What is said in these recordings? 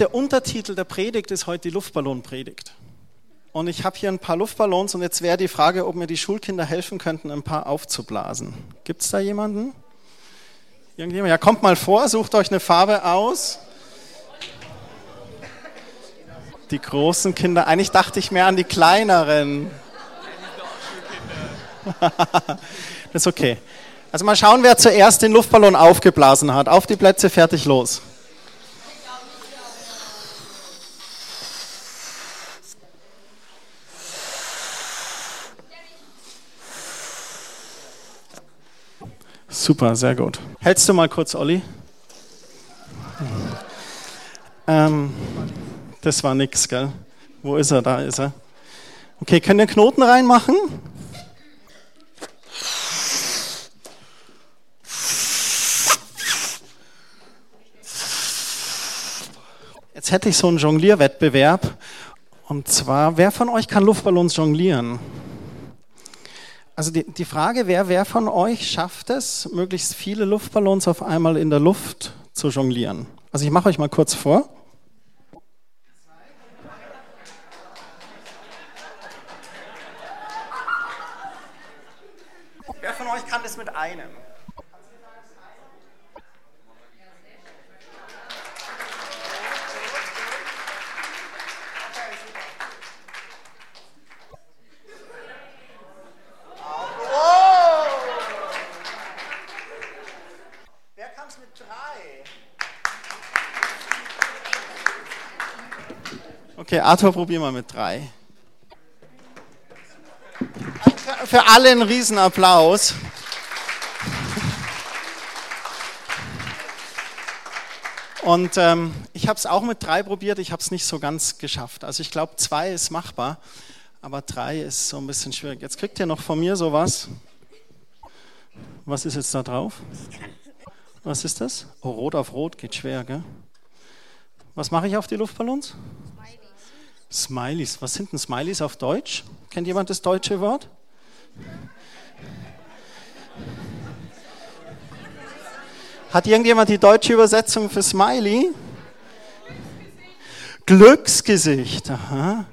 Der Untertitel der Predigt ist heute die Luftballonpredigt. Und ich habe hier ein paar Luftballons und jetzt wäre die Frage, ob mir die Schulkinder helfen könnten, ein paar aufzublasen. Gibt es da jemanden? Irgendjemand? Ja, kommt mal vor, sucht euch eine Farbe aus. Die großen Kinder, eigentlich dachte ich mehr an die kleineren. das ist okay. Also mal schauen, wer zuerst den Luftballon aufgeblasen hat. Auf die Plätze, fertig, los. Super, sehr gut. Hältst du mal kurz, Olli? Ähm, das war nix, gell? Wo ist er? Da ist er. Okay, können wir Knoten reinmachen? Jetzt hätte ich so einen Jonglierwettbewerb. Und zwar, wer von euch kann Luftballons jonglieren? Also die, die Frage wäre, wer von euch schafft es, möglichst viele Luftballons auf einmal in der Luft zu jonglieren? Also ich mache euch mal kurz vor. Wer von euch kann das mit einem? Okay, Arthur, probier mal mit drei. Für alle einen Riesenapplaus. Und ähm, ich habe es auch mit drei probiert, ich habe es nicht so ganz geschafft. Also ich glaube, zwei ist machbar, aber drei ist so ein bisschen schwierig. Jetzt kriegt ihr noch von mir sowas. Was ist jetzt da drauf? Was ist das? Oh, rot auf rot geht schwer, gell? Was mache ich auf die Luftballons? Smileys. Was sind denn Smileys auf Deutsch? Kennt jemand das deutsche Wort? Hat irgendjemand die deutsche Übersetzung für Smiley? Glücksgesicht. Aha.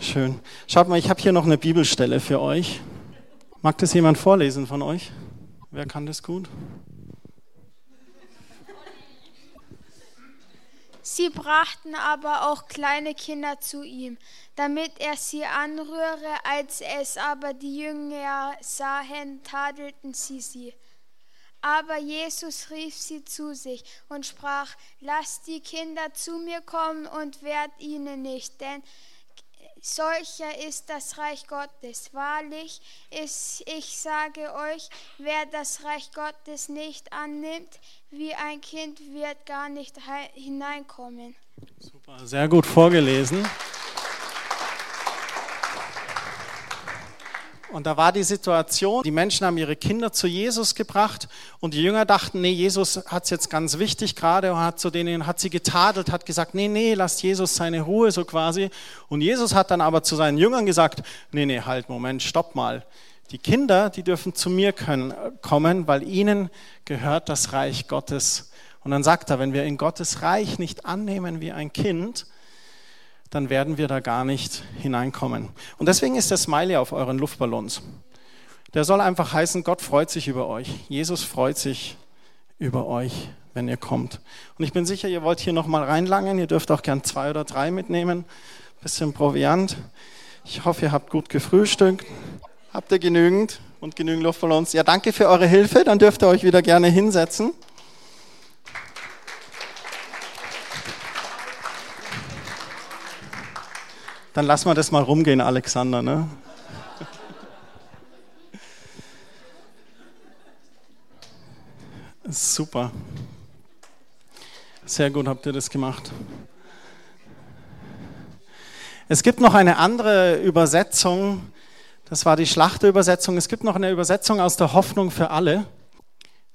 Schön. Schaut mal, ich habe hier noch eine Bibelstelle für euch. Mag das jemand vorlesen von euch? Wer kann das gut? Sie brachten aber auch kleine Kinder zu ihm, damit er sie anrühre. Als es aber die Jünger sahen, tadelten sie sie. Aber Jesus rief sie zu sich und sprach, lasst die Kinder zu mir kommen und wehrt ihnen nicht, denn solcher ist das Reich Gottes. Wahrlich, ist, ich sage euch, wer das Reich Gottes nicht annimmt, wie ein Kind, wird gar nicht hineinkommen. Super, sehr gut vorgelesen. Und da war die Situation, die Menschen haben ihre Kinder zu Jesus gebracht und die Jünger dachten, nee, Jesus hat es jetzt ganz wichtig gerade und hat zu denen, hat sie getadelt, hat gesagt, nee, nee, lasst Jesus seine Ruhe so quasi. Und Jesus hat dann aber zu seinen Jüngern gesagt, nee, nee, halt, Moment, stopp mal. Die Kinder, die dürfen zu mir können, kommen, weil ihnen gehört das Reich Gottes. Und dann sagt er, wenn wir in Gottes Reich nicht annehmen wie ein Kind, dann werden wir da gar nicht hineinkommen. Und deswegen ist der Smiley auf euren Luftballons. Der soll einfach heißen, Gott freut sich über euch. Jesus freut sich über euch, wenn ihr kommt. Und ich bin sicher, ihr wollt hier nochmal reinlangen. Ihr dürft auch gern zwei oder drei mitnehmen. Bisschen Proviant. Ich hoffe, ihr habt gut gefrühstückt. Habt ihr genügend und genügend Luftballons? Ja, danke für eure Hilfe. Dann dürft ihr euch wieder gerne hinsetzen. Dann lassen wir das mal rumgehen, Alexander. Ne? Super. Sehr gut habt ihr das gemacht. Es gibt noch eine andere Übersetzung, das war die Schlachterübersetzung. Es gibt noch eine Übersetzung aus der Hoffnung für alle.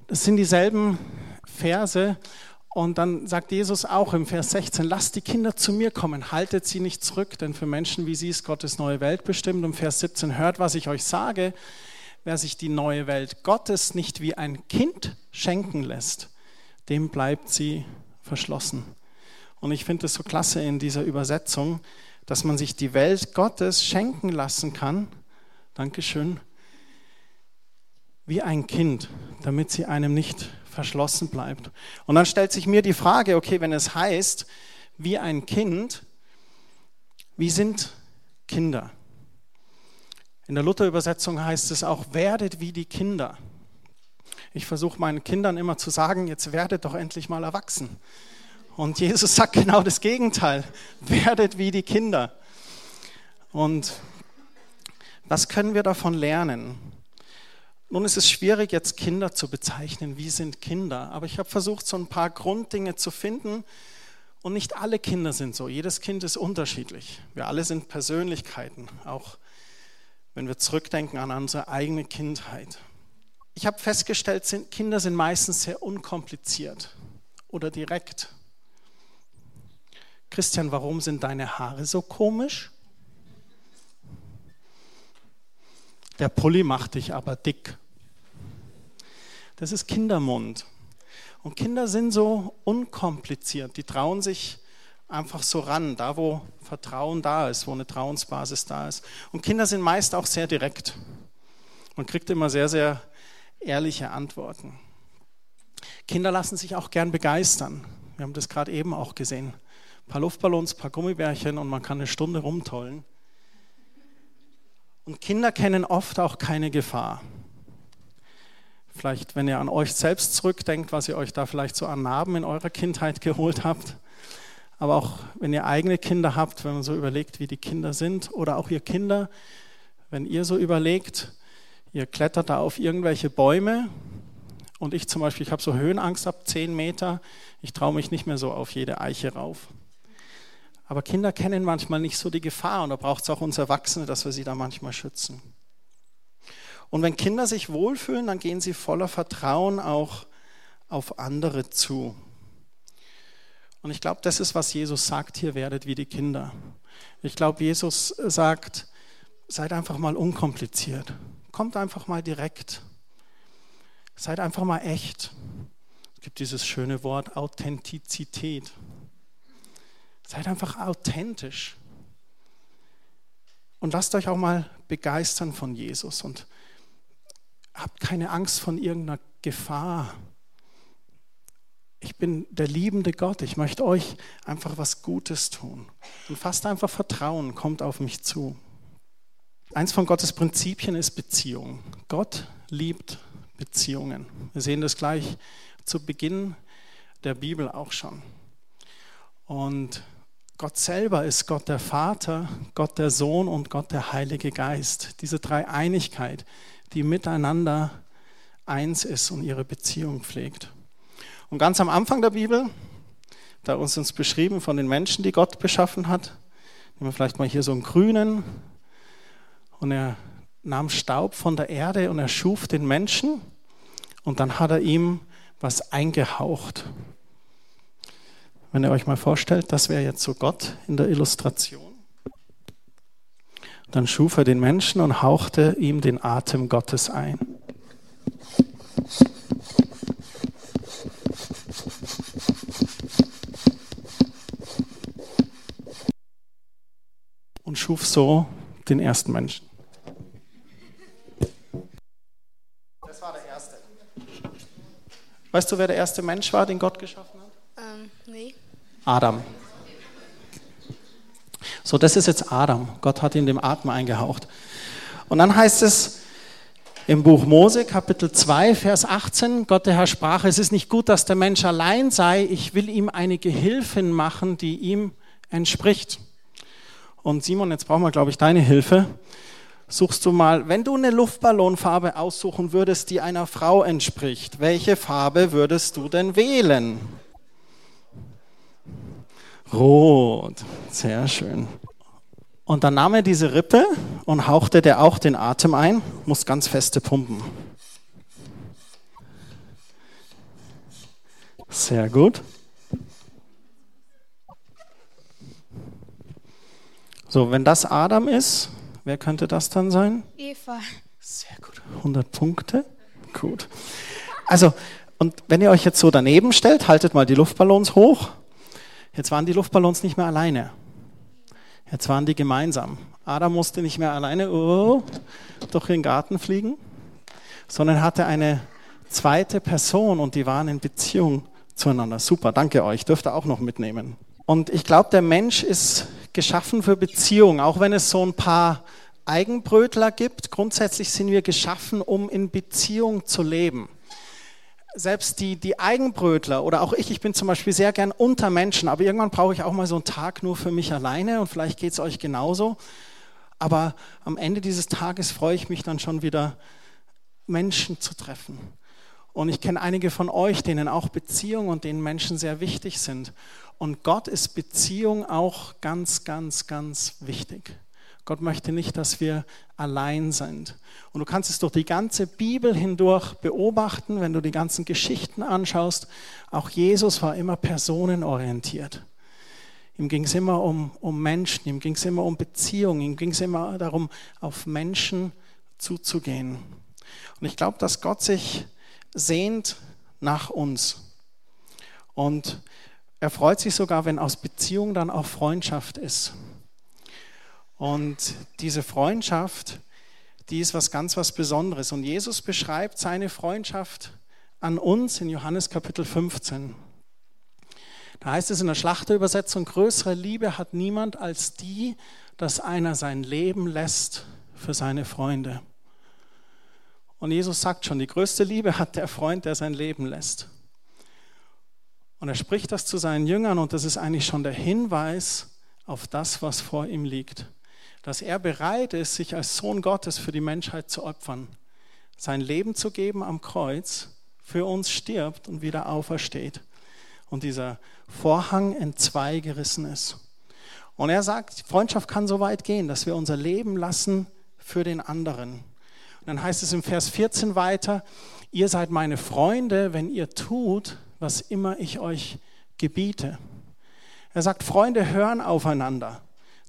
Das sind dieselben Verse und dann sagt Jesus auch im Vers 16, lasst die Kinder zu mir kommen, haltet sie nicht zurück, denn für Menschen wie sie ist Gottes neue Welt bestimmt. Und Vers 17, hört, was ich euch sage, wer sich die neue Welt Gottes nicht wie ein Kind schenken lässt, dem bleibt sie verschlossen. Und ich finde es so klasse in dieser Übersetzung, dass man sich die Welt Gottes schenken lassen kann. Dankeschön. Wie ein Kind, damit sie einem nicht verschlossen bleibt. Und dann stellt sich mir die Frage, okay, wenn es heißt, wie ein Kind, wie sind Kinder? In der Luther-Übersetzung heißt es auch, werdet wie die Kinder. Ich versuche meinen Kindern immer zu sagen, jetzt werdet doch endlich mal erwachsen. Und Jesus sagt genau das Gegenteil, werdet wie die Kinder. Und was können wir davon lernen? Nun ist es schwierig, jetzt Kinder zu bezeichnen. Wie sind Kinder? Aber ich habe versucht, so ein paar Grunddinge zu finden. Und nicht alle Kinder sind so. Jedes Kind ist unterschiedlich. Wir alle sind Persönlichkeiten, auch wenn wir zurückdenken an unsere eigene Kindheit. Ich habe festgestellt, Kinder sind meistens sehr unkompliziert oder direkt. Christian, warum sind deine Haare so komisch? Der Pulli macht dich aber dick. Das ist Kindermund. Und Kinder sind so unkompliziert. Die trauen sich einfach so ran, da wo Vertrauen da ist, wo eine Trauensbasis da ist. Und Kinder sind meist auch sehr direkt. Man kriegt immer sehr, sehr ehrliche Antworten. Kinder lassen sich auch gern begeistern. Wir haben das gerade eben auch gesehen. Ein paar Luftballons, ein paar Gummibärchen und man kann eine Stunde rumtollen. Und Kinder kennen oft auch keine Gefahr. Vielleicht, wenn ihr an euch selbst zurückdenkt, was ihr euch da vielleicht so an Narben in eurer Kindheit geholt habt. Aber auch wenn ihr eigene Kinder habt, wenn man so überlegt, wie die Kinder sind, oder auch ihr Kinder, wenn ihr so überlegt, ihr klettert da auf irgendwelche Bäume und ich zum Beispiel, ich habe so Höhenangst ab 10 Meter, ich traue mich nicht mehr so auf jede Eiche rauf. Aber Kinder kennen manchmal nicht so die Gefahr und da braucht es auch uns Erwachsene, dass wir sie da manchmal schützen. Und wenn Kinder sich wohlfühlen, dann gehen sie voller Vertrauen auch auf andere zu. Und ich glaube, das ist, was Jesus sagt, hier werdet wie die Kinder. Ich glaube, Jesus sagt, seid einfach mal unkompliziert. Kommt einfach mal direkt. Seid einfach mal echt. Es gibt dieses schöne Wort Authentizität. Seid einfach authentisch. Und lasst euch auch mal begeistern von Jesus und habt keine Angst von irgendeiner Gefahr. Ich bin der liebende Gott. Ich möchte euch einfach was Gutes tun. Und fasst einfach Vertrauen, kommt auf mich zu. Eins von Gottes Prinzipien ist Beziehung. Gott liebt Beziehungen. Wir sehen das gleich zu Beginn der Bibel auch schon. Und Gott selber ist Gott der Vater, Gott der Sohn und Gott der Heilige Geist. Diese Dreieinigkeit, die miteinander eins ist und ihre Beziehung pflegt. Und ganz am Anfang der Bibel, da ist uns beschrieben von den Menschen, die Gott beschaffen hat, nehmen wir vielleicht mal hier so einen grünen, und er nahm Staub von der Erde und er schuf den Menschen und dann hat er ihm was eingehaucht. Wenn ihr euch mal vorstellt, das wäre jetzt so Gott in der Illustration. Dann schuf er den Menschen und hauchte ihm den Atem Gottes ein. Und schuf so den ersten Menschen. Das war der erste. Weißt du, wer der erste Mensch war, den Gott geschaffen hat? Adam. So, das ist jetzt Adam. Gott hat ihn dem Atem eingehaucht. Und dann heißt es im Buch Mose, Kapitel 2, Vers 18, Gott der Herr sprach, es ist nicht gut, dass der Mensch allein sei, ich will ihm eine Gehilfin machen, die ihm entspricht. Und Simon, jetzt brauchen wir, glaube ich, deine Hilfe. Suchst du mal, wenn du eine Luftballonfarbe aussuchen würdest, die einer Frau entspricht, welche Farbe würdest du denn wählen? Rot, sehr schön. Und dann nahm er diese Rippe und hauchte der auch den Atem ein, muss ganz feste pumpen. Sehr gut. So, wenn das Adam ist, wer könnte das dann sein? Eva. Sehr gut. 100 Punkte. Gut. Also, und wenn ihr euch jetzt so daneben stellt, haltet mal die Luftballons hoch Jetzt waren die Luftballons nicht mehr alleine. Jetzt waren die gemeinsam. Adam musste nicht mehr alleine oh, durch den Garten fliegen, sondern hatte eine zweite Person und die waren in Beziehung zueinander. Super, danke euch. Dürft ihr auch noch mitnehmen. Und ich glaube, der Mensch ist geschaffen für Beziehung, auch wenn es so ein paar Eigenbrötler gibt. Grundsätzlich sind wir geschaffen, um in Beziehung zu leben. Selbst die, die Eigenbrötler oder auch ich, ich bin zum Beispiel sehr gern unter Menschen, aber irgendwann brauche ich auch mal so einen Tag nur für mich alleine und vielleicht geht es euch genauso. Aber am Ende dieses Tages freue ich mich dann schon wieder, Menschen zu treffen. Und ich kenne einige von euch, denen auch Beziehung und denen Menschen sehr wichtig sind. Und Gott ist Beziehung auch ganz, ganz, ganz wichtig. Gott möchte nicht, dass wir allein sind. Und du kannst es durch die ganze Bibel hindurch beobachten, wenn du die ganzen Geschichten anschaust. Auch Jesus war immer personenorientiert. Ihm ging es immer um, um Menschen, ihm ging es immer um Beziehungen, ihm ging es immer darum, auf Menschen zuzugehen. Und ich glaube, dass Gott sich sehnt nach uns. Und er freut sich sogar, wenn aus Beziehung dann auch Freundschaft ist. Und diese Freundschaft, die ist was ganz was Besonderes. Und Jesus beschreibt seine Freundschaft an uns in Johannes Kapitel 15. Da heißt es in der Schlachterübersetzung, größere Liebe hat niemand als die, dass einer sein Leben lässt für seine Freunde. Und Jesus sagt schon, die größte Liebe hat der Freund, der sein Leben lässt. Und er spricht das zu seinen Jüngern und das ist eigentlich schon der Hinweis auf das, was vor ihm liegt dass er bereit ist, sich als Sohn Gottes für die Menschheit zu opfern, sein Leben zu geben am Kreuz, für uns stirbt und wieder aufersteht. Und dieser Vorhang in zwei gerissen ist. Und er sagt, Freundschaft kann so weit gehen, dass wir unser Leben lassen für den anderen. Und dann heißt es im Vers 14 weiter, ihr seid meine Freunde, wenn ihr tut, was immer ich euch gebiete. Er sagt, Freunde hören aufeinander.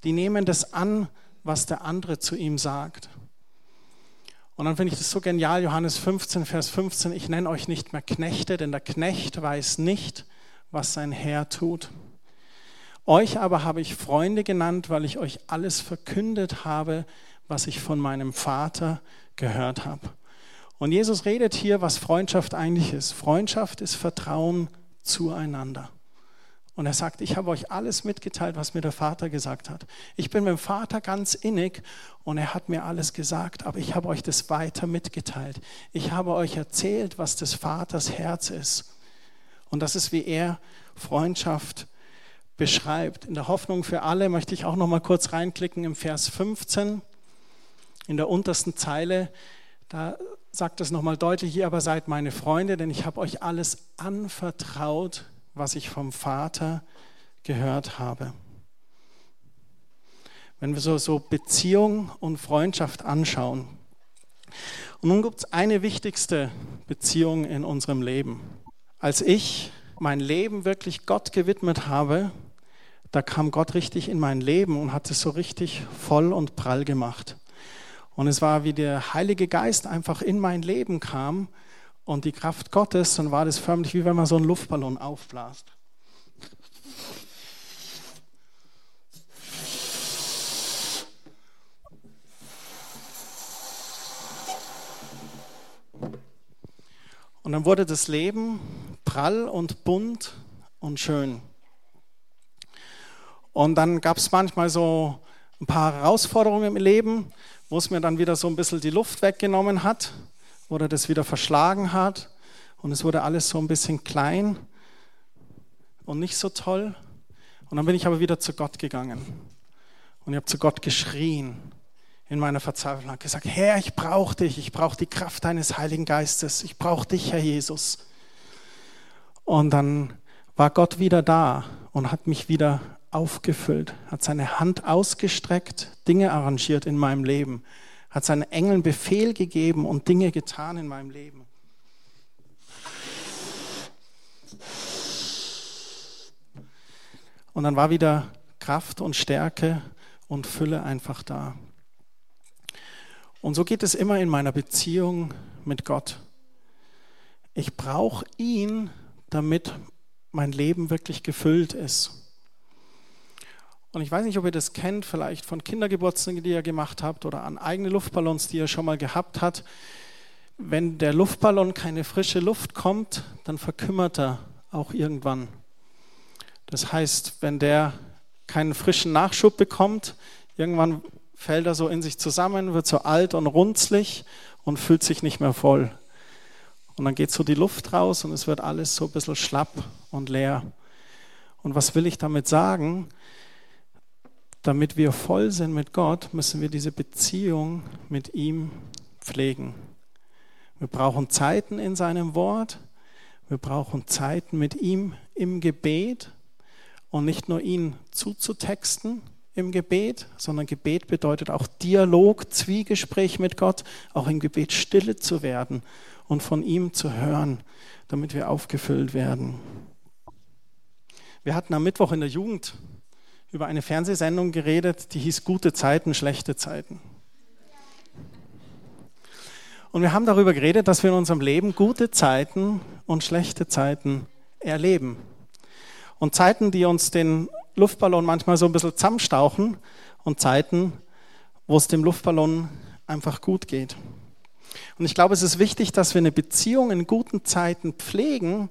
Die nehmen das an, was der andere zu ihm sagt. Und dann finde ich das so genial, Johannes 15, Vers 15, ich nenne euch nicht mehr Knechte, denn der Knecht weiß nicht, was sein Herr tut. Euch aber habe ich Freunde genannt, weil ich euch alles verkündet habe, was ich von meinem Vater gehört habe. Und Jesus redet hier, was Freundschaft eigentlich ist. Freundschaft ist Vertrauen zueinander. Und er sagt, ich habe euch alles mitgeteilt, was mir der Vater gesagt hat. Ich bin mit dem Vater ganz innig und er hat mir alles gesagt, aber ich habe euch das weiter mitgeteilt. Ich habe euch erzählt, was des Vaters Herz ist. Und das ist, wie er Freundschaft beschreibt. In der Hoffnung für alle möchte ich auch noch mal kurz reinklicken im Vers 15 in der untersten Zeile. Da sagt es noch mal deutlich, ihr aber seid meine Freunde, denn ich habe euch alles anvertraut, was ich vom Vater gehört habe. Wenn wir so, so Beziehung und Freundschaft anschauen. Und nun gibt es eine wichtigste Beziehung in unserem Leben. Als ich mein Leben wirklich Gott gewidmet habe, da kam Gott richtig in mein Leben und hat es so richtig voll und prall gemacht. Und es war wie der Heilige Geist einfach in mein Leben kam und die Kraft Gottes, dann war das förmlich wie wenn man so einen Luftballon aufblasst. Und dann wurde das Leben prall und bunt und schön. Und dann gab es manchmal so ein paar Herausforderungen im Leben, wo es mir dann wieder so ein bisschen die Luft weggenommen hat oder das wieder verschlagen hat. Und es wurde alles so ein bisschen klein und nicht so toll. Und dann bin ich aber wieder zu Gott gegangen. Und ich habe zu Gott geschrien in meiner Verzweiflung. Und gesagt, Herr, ich brauche dich, ich brauche die Kraft deines Heiligen Geistes, ich brauche dich, Herr Jesus. Und dann war Gott wieder da und hat mich wieder aufgefüllt, hat seine Hand ausgestreckt, Dinge arrangiert in meinem Leben hat seinen Engeln Befehl gegeben und Dinge getan in meinem Leben. Und dann war wieder Kraft und Stärke und Fülle einfach da. Und so geht es immer in meiner Beziehung mit Gott. Ich brauche ihn, damit mein Leben wirklich gefüllt ist. Und ich weiß nicht, ob ihr das kennt, vielleicht von Kindergeburtstagen, die ihr gemacht habt oder an eigene Luftballons, die ihr schon mal gehabt habt. Wenn der Luftballon keine frische Luft kommt, dann verkümmert er auch irgendwann. Das heißt, wenn der keinen frischen Nachschub bekommt, irgendwann fällt er so in sich zusammen, wird so alt und runzlig und fühlt sich nicht mehr voll. Und dann geht so die Luft raus und es wird alles so ein bisschen schlapp und leer. Und was will ich damit sagen? Damit wir voll sind mit Gott, müssen wir diese Beziehung mit ihm pflegen. Wir brauchen Zeiten in seinem Wort. Wir brauchen Zeiten mit ihm im Gebet und nicht nur ihn zuzutexten im Gebet, sondern Gebet bedeutet auch Dialog, Zwiegespräch mit Gott, auch im Gebet stille zu werden und von ihm zu hören, damit wir aufgefüllt werden. Wir hatten am Mittwoch in der Jugend über eine Fernsehsendung geredet, die hieß Gute Zeiten, schlechte Zeiten. Und wir haben darüber geredet, dass wir in unserem Leben gute Zeiten und schlechte Zeiten erleben. Und Zeiten, die uns den Luftballon manchmal so ein bisschen zusammenstauchen und Zeiten, wo es dem Luftballon einfach gut geht. Und ich glaube, es ist wichtig, dass wir eine Beziehung in guten Zeiten pflegen,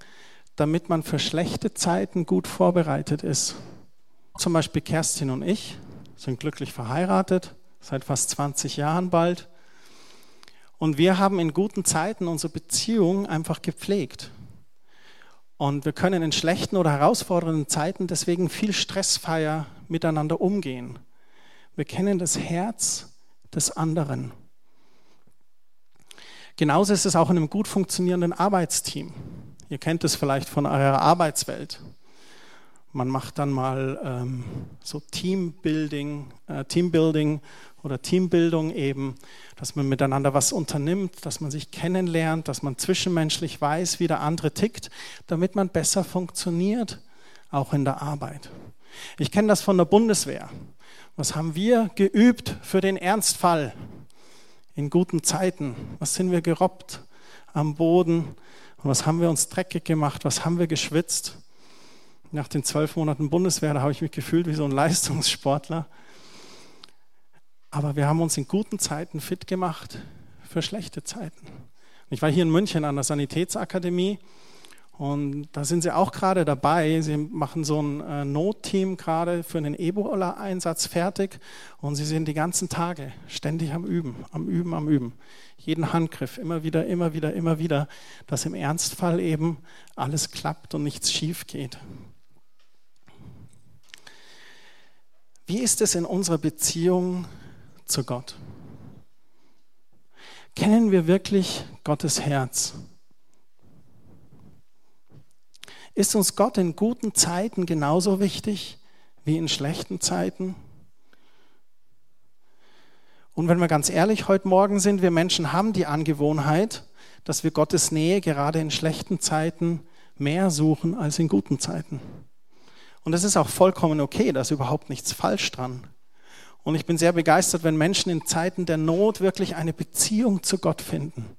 damit man für schlechte Zeiten gut vorbereitet ist. Zum Beispiel Kerstin und ich sind glücklich verheiratet, seit fast 20 Jahren bald. Und wir haben in guten Zeiten unsere Beziehung einfach gepflegt. Und wir können in schlechten oder herausfordernden Zeiten deswegen viel stressfreier miteinander umgehen. Wir kennen das Herz des anderen. Genauso ist es auch in einem gut funktionierenden Arbeitsteam. Ihr kennt es vielleicht von eurer Arbeitswelt. Man macht dann mal ähm, so Teambuilding, äh, Teambuilding oder Teambildung eben, dass man miteinander was unternimmt, dass man sich kennenlernt, dass man zwischenmenschlich weiß, wie der andere tickt, damit man besser funktioniert, auch in der Arbeit. Ich kenne das von der Bundeswehr. Was haben wir geübt für den Ernstfall in guten Zeiten? Was sind wir gerobbt am Boden? Und was haben wir uns dreckig gemacht? Was haben wir geschwitzt? Nach den zwölf Monaten Bundeswehr, da habe ich mich gefühlt wie so ein Leistungssportler. Aber wir haben uns in guten Zeiten fit gemacht für schlechte Zeiten. Ich war hier in München an der Sanitätsakademie und da sind sie auch gerade dabei. Sie machen so ein äh, Notteam gerade für einen Ebola-Einsatz fertig und sie sind die ganzen Tage ständig am Üben, am Üben, am Üben. Jeden Handgriff, immer wieder, immer wieder, immer wieder, dass im Ernstfall eben alles klappt und nichts schief geht. Wie ist es in unserer Beziehung zu Gott? Kennen wir wirklich Gottes Herz? Ist uns Gott in guten Zeiten genauso wichtig wie in schlechten Zeiten? Und wenn wir ganz ehrlich heute Morgen sind, wir Menschen haben die Angewohnheit, dass wir Gottes Nähe gerade in schlechten Zeiten mehr suchen als in guten Zeiten. Und das ist auch vollkommen okay, da ist überhaupt nichts falsch dran. Und ich bin sehr begeistert, wenn Menschen in Zeiten der Not wirklich eine Beziehung zu Gott finden.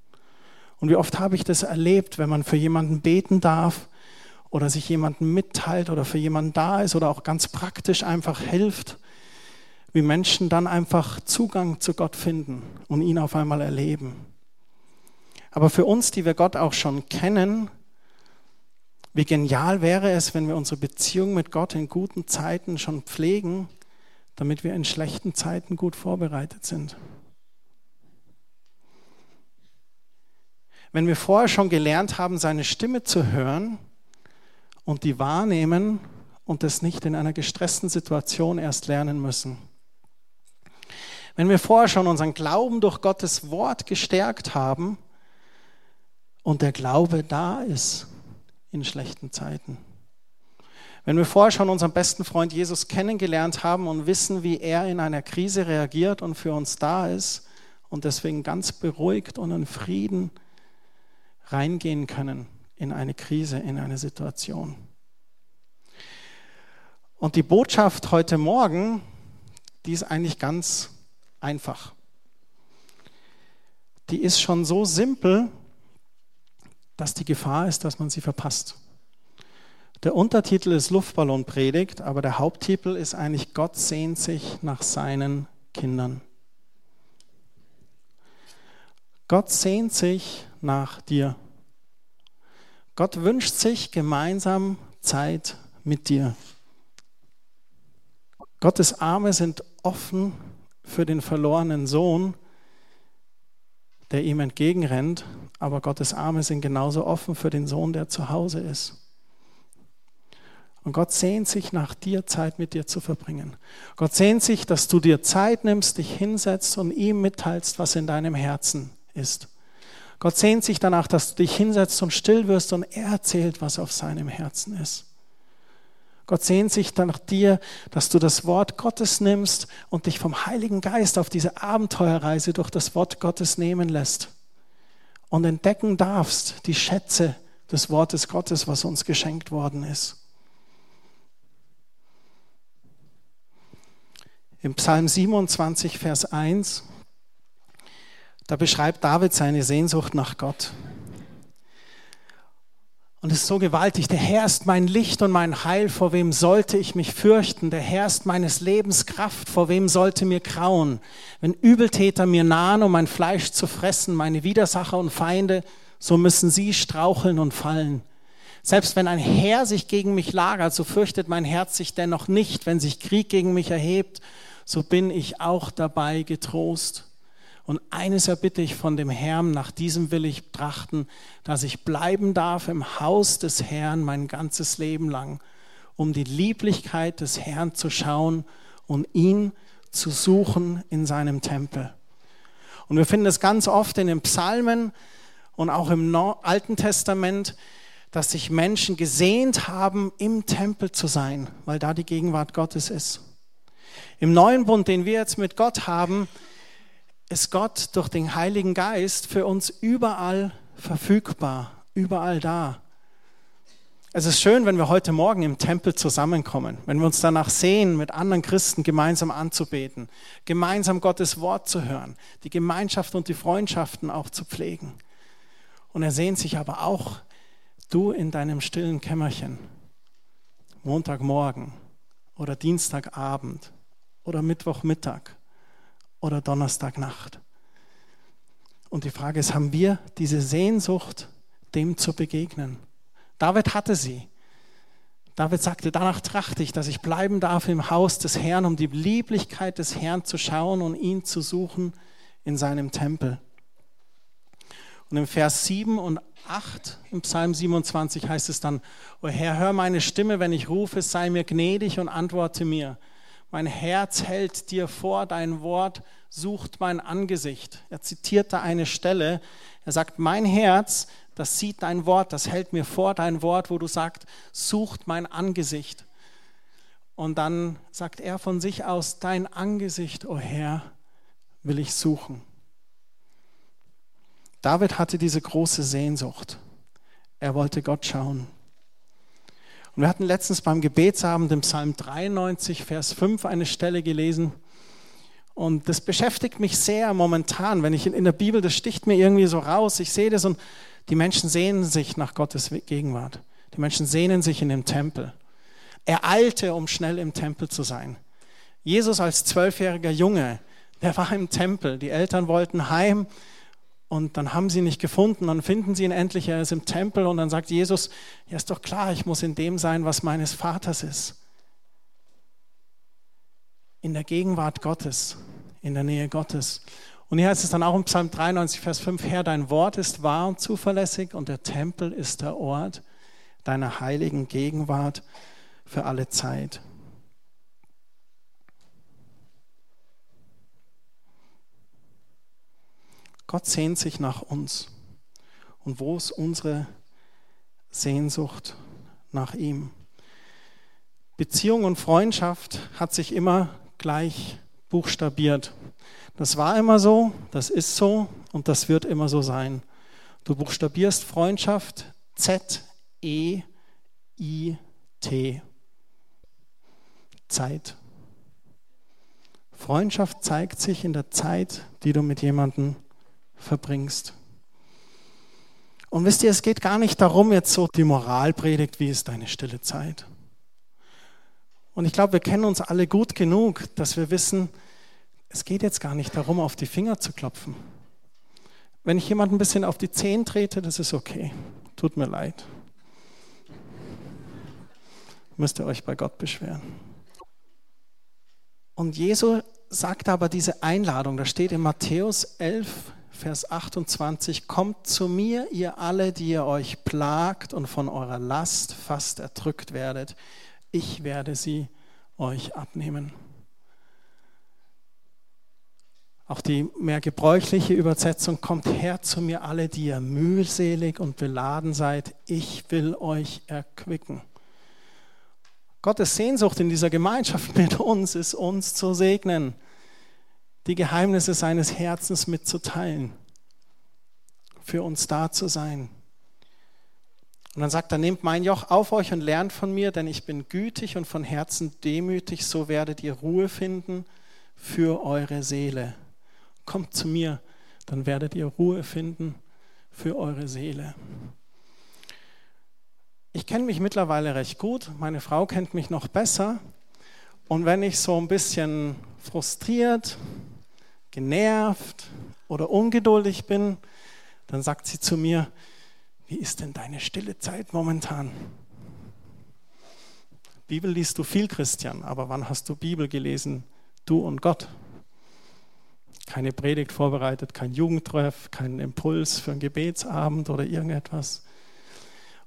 Und wie oft habe ich das erlebt, wenn man für jemanden beten darf oder sich jemanden mitteilt oder für jemanden da ist oder auch ganz praktisch einfach hilft, wie Menschen dann einfach Zugang zu Gott finden und ihn auf einmal erleben. Aber für uns, die wir Gott auch schon kennen, wie genial wäre es, wenn wir unsere Beziehung mit Gott in guten Zeiten schon pflegen, damit wir in schlechten Zeiten gut vorbereitet sind. Wenn wir vorher schon gelernt haben, seine Stimme zu hören und die wahrnehmen und das nicht in einer gestressten Situation erst lernen müssen. Wenn wir vorher schon unseren Glauben durch Gottes Wort gestärkt haben und der Glaube da ist, in schlechten Zeiten. Wenn wir vorher schon unseren besten Freund Jesus kennengelernt haben und wissen, wie er in einer Krise reagiert und für uns da ist und deswegen ganz beruhigt und in Frieden reingehen können in eine Krise, in eine Situation. Und die Botschaft heute Morgen, die ist eigentlich ganz einfach. Die ist schon so simpel, dass die Gefahr ist, dass man sie verpasst. Der Untertitel ist Luftballonpredigt, aber der Haupttitel ist eigentlich Gott sehnt sich nach seinen Kindern. Gott sehnt sich nach dir. Gott wünscht sich gemeinsam Zeit mit dir. Gottes Arme sind offen für den verlorenen Sohn, der ihm entgegenrennt, aber Gottes Arme sind genauso offen für den Sohn, der zu Hause ist. Und Gott sehnt sich nach dir, Zeit mit dir zu verbringen. Gott sehnt sich, dass du dir Zeit nimmst, dich hinsetzt und ihm mitteilst, was in deinem Herzen ist. Gott sehnt sich danach, dass du dich hinsetzt und still wirst und er erzählt, was auf seinem Herzen ist. Gott sehnt sich nach dir, dass du das Wort Gottes nimmst und dich vom Heiligen Geist auf diese Abenteuerreise durch das Wort Gottes nehmen lässt und entdecken darfst die Schätze des Wortes Gottes, was uns geschenkt worden ist. Im Psalm 27, Vers 1 da beschreibt David seine Sehnsucht nach Gott. Und es ist so gewaltig. Der Herr ist mein Licht und mein Heil. Vor wem sollte ich mich fürchten? Der Herr ist meines Lebens Kraft. Vor wem sollte mir grauen? Wenn Übeltäter mir nahen, um mein Fleisch zu fressen, meine Widersacher und Feinde, so müssen sie straucheln und fallen. Selbst wenn ein Herr sich gegen mich lagert, so fürchtet mein Herz sich dennoch nicht. Wenn sich Krieg gegen mich erhebt, so bin ich auch dabei getrost. Und eines erbitte ich von dem Herrn, nach diesem will ich trachten, dass ich bleiben darf im Haus des Herrn mein ganzes Leben lang, um die Lieblichkeit des Herrn zu schauen und ihn zu suchen in seinem Tempel. Und wir finden es ganz oft in den Psalmen und auch im Alten Testament, dass sich Menschen gesehnt haben, im Tempel zu sein, weil da die Gegenwart Gottes ist. Im neuen Bund, den wir jetzt mit Gott haben, ist Gott durch den Heiligen Geist für uns überall verfügbar, überall da. Es ist schön, wenn wir heute Morgen im Tempel zusammenkommen, wenn wir uns danach sehen, mit anderen Christen gemeinsam anzubeten, gemeinsam Gottes Wort zu hören, die Gemeinschaft und die Freundschaften auch zu pflegen. Und er sehnt sich aber auch, du in deinem stillen Kämmerchen, Montagmorgen oder Dienstagabend oder Mittwochmittag oder Donnerstagnacht. Und die Frage ist, haben wir diese Sehnsucht, dem zu begegnen? David hatte sie. David sagte, danach trachte ich, dass ich bleiben darf im Haus des Herrn, um die Lieblichkeit des Herrn zu schauen und ihn zu suchen in seinem Tempel. Und im Vers 7 und 8 im Psalm 27 heißt es dann, O Herr, hör meine Stimme, wenn ich rufe, sei mir gnädig und antworte mir. Mein Herz hält dir vor, dein Wort sucht mein Angesicht. Er zitiert da eine Stelle. Er sagt, mein Herz, das sieht dein Wort, das hält mir vor, dein Wort, wo du sagst, sucht mein Angesicht. Und dann sagt er von sich aus, dein Angesicht, o oh Herr, will ich suchen. David hatte diese große Sehnsucht. Er wollte Gott schauen. Und wir hatten letztens beim Gebetsabend im Psalm 93, Vers 5 eine Stelle gelesen. Und das beschäftigt mich sehr momentan, wenn ich in, der Bibel, das sticht mir irgendwie so raus. Ich sehe das und die Menschen sehnen sich nach Gottes Gegenwart. Die Menschen sehnen sich in dem Tempel. Er eilte, um schnell im Tempel zu sein. Jesus als zwölfjähriger Junge, der war im Tempel. Die Eltern wollten heim und dann haben sie ihn nicht gefunden, dann finden sie ihn endlich, er ist im Tempel und dann sagt Jesus, ja ist doch klar, ich muss in dem sein, was meines Vaters ist. In der Gegenwart Gottes, in der Nähe Gottes. Und hier heißt es dann auch im Psalm 93, Vers 5, Herr, dein Wort ist wahr und zuverlässig und der Tempel ist der Ort deiner heiligen Gegenwart für alle Zeit. Gott sehnt sich nach uns. Und wo ist unsere Sehnsucht nach ihm? Beziehung und Freundschaft hat sich immer gleich buchstabiert. Das war immer so, das ist so und das wird immer so sein. Du buchstabierst Freundschaft Z-E-I-T. Zeit. Freundschaft zeigt sich in der Zeit, die du mit jemandem verbringst. Und wisst ihr, es geht gar nicht darum, jetzt so die Moral predigt, wie ist deine stille Zeit. Und ich glaube, wir kennen uns alle gut genug, dass wir wissen, es geht jetzt gar nicht darum, auf die Finger zu klopfen. Wenn ich jemand ein bisschen auf die Zehen trete, das ist okay. Tut mir leid. Müsst ihr euch bei Gott beschweren. Und Jesu sagt aber diese Einladung, da steht in Matthäus 11, Vers 28, kommt zu mir, ihr alle, die ihr euch plagt und von eurer Last fast erdrückt werdet, ich werde sie euch abnehmen. Auch die mehr gebräuchliche Übersetzung kommt her zu mir alle, die ihr mühselig und beladen seid, ich will euch erquicken. Gottes Sehnsucht in dieser Gemeinschaft mit uns ist, uns zu segnen, die Geheimnisse seines Herzens mitzuteilen, für uns da zu sein. Und dann sagt er, nehmt mein Joch auf euch und lernt von mir, denn ich bin gütig und von Herzen demütig, so werdet ihr Ruhe finden für eure Seele. Kommt zu mir, dann werdet ihr Ruhe finden für eure Seele. Ich kenne mich mittlerweile recht gut, meine Frau kennt mich noch besser. Und wenn ich so ein bisschen frustriert, genervt oder ungeduldig bin, dann sagt sie zu mir, wie ist denn deine stille Zeit momentan? Bibel liest du viel, Christian, aber wann hast du Bibel gelesen? Du und Gott. Keine Predigt vorbereitet, kein Jugendtreff, keinen Impuls für einen Gebetsabend oder irgendetwas.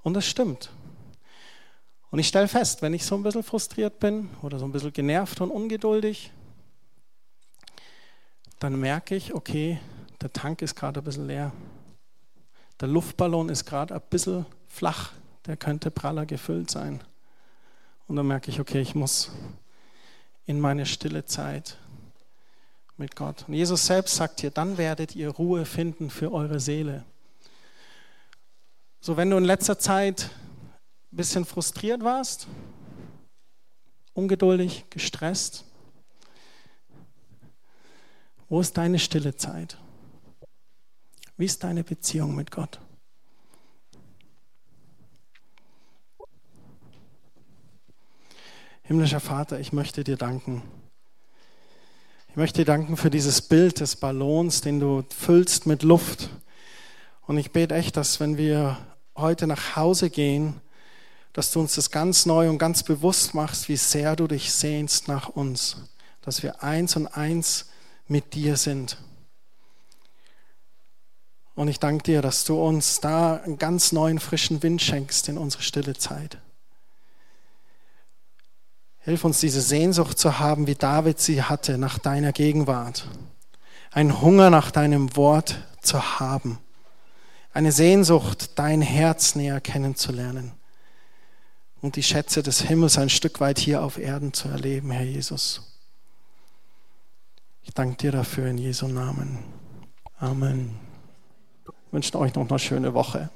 Und das stimmt. Und ich stelle fest, wenn ich so ein bisschen frustriert bin oder so ein bisschen genervt und ungeduldig, dann merke ich, okay, der Tank ist gerade ein bisschen leer. Der Luftballon ist gerade ein bisschen flach, der könnte praller gefüllt sein. Und dann merke ich, okay, ich muss in meine stille Zeit mit Gott. Und Jesus selbst sagt hier, dann werdet ihr Ruhe finden für eure Seele. So, wenn du in letzter Zeit ein bisschen frustriert warst, ungeduldig, gestresst? Wo ist deine stille Zeit? Wie ist deine Beziehung mit Gott? Himmlischer Vater, ich möchte dir danken. Ich möchte dir danken für dieses Bild des Ballons, den du füllst mit Luft. Und ich bete echt, dass wenn wir heute nach Hause gehen, dass du uns das ganz neu und ganz bewusst machst, wie sehr du dich sehnst nach uns, dass wir eins und eins mit dir sind. Und ich danke dir, dass du uns da einen ganz neuen, frischen Wind schenkst in unsere stille Zeit. Hilf uns, diese Sehnsucht zu haben, wie David sie hatte, nach deiner Gegenwart. Einen Hunger nach deinem Wort zu haben. Eine Sehnsucht, dein Herz näher kennenzulernen und die Schätze des Himmels ein Stück weit hier auf Erden zu erleben, Herr Jesus. Ich danke dir dafür in Jesu Namen. Amen. Ich wünsche euch noch eine schöne Woche.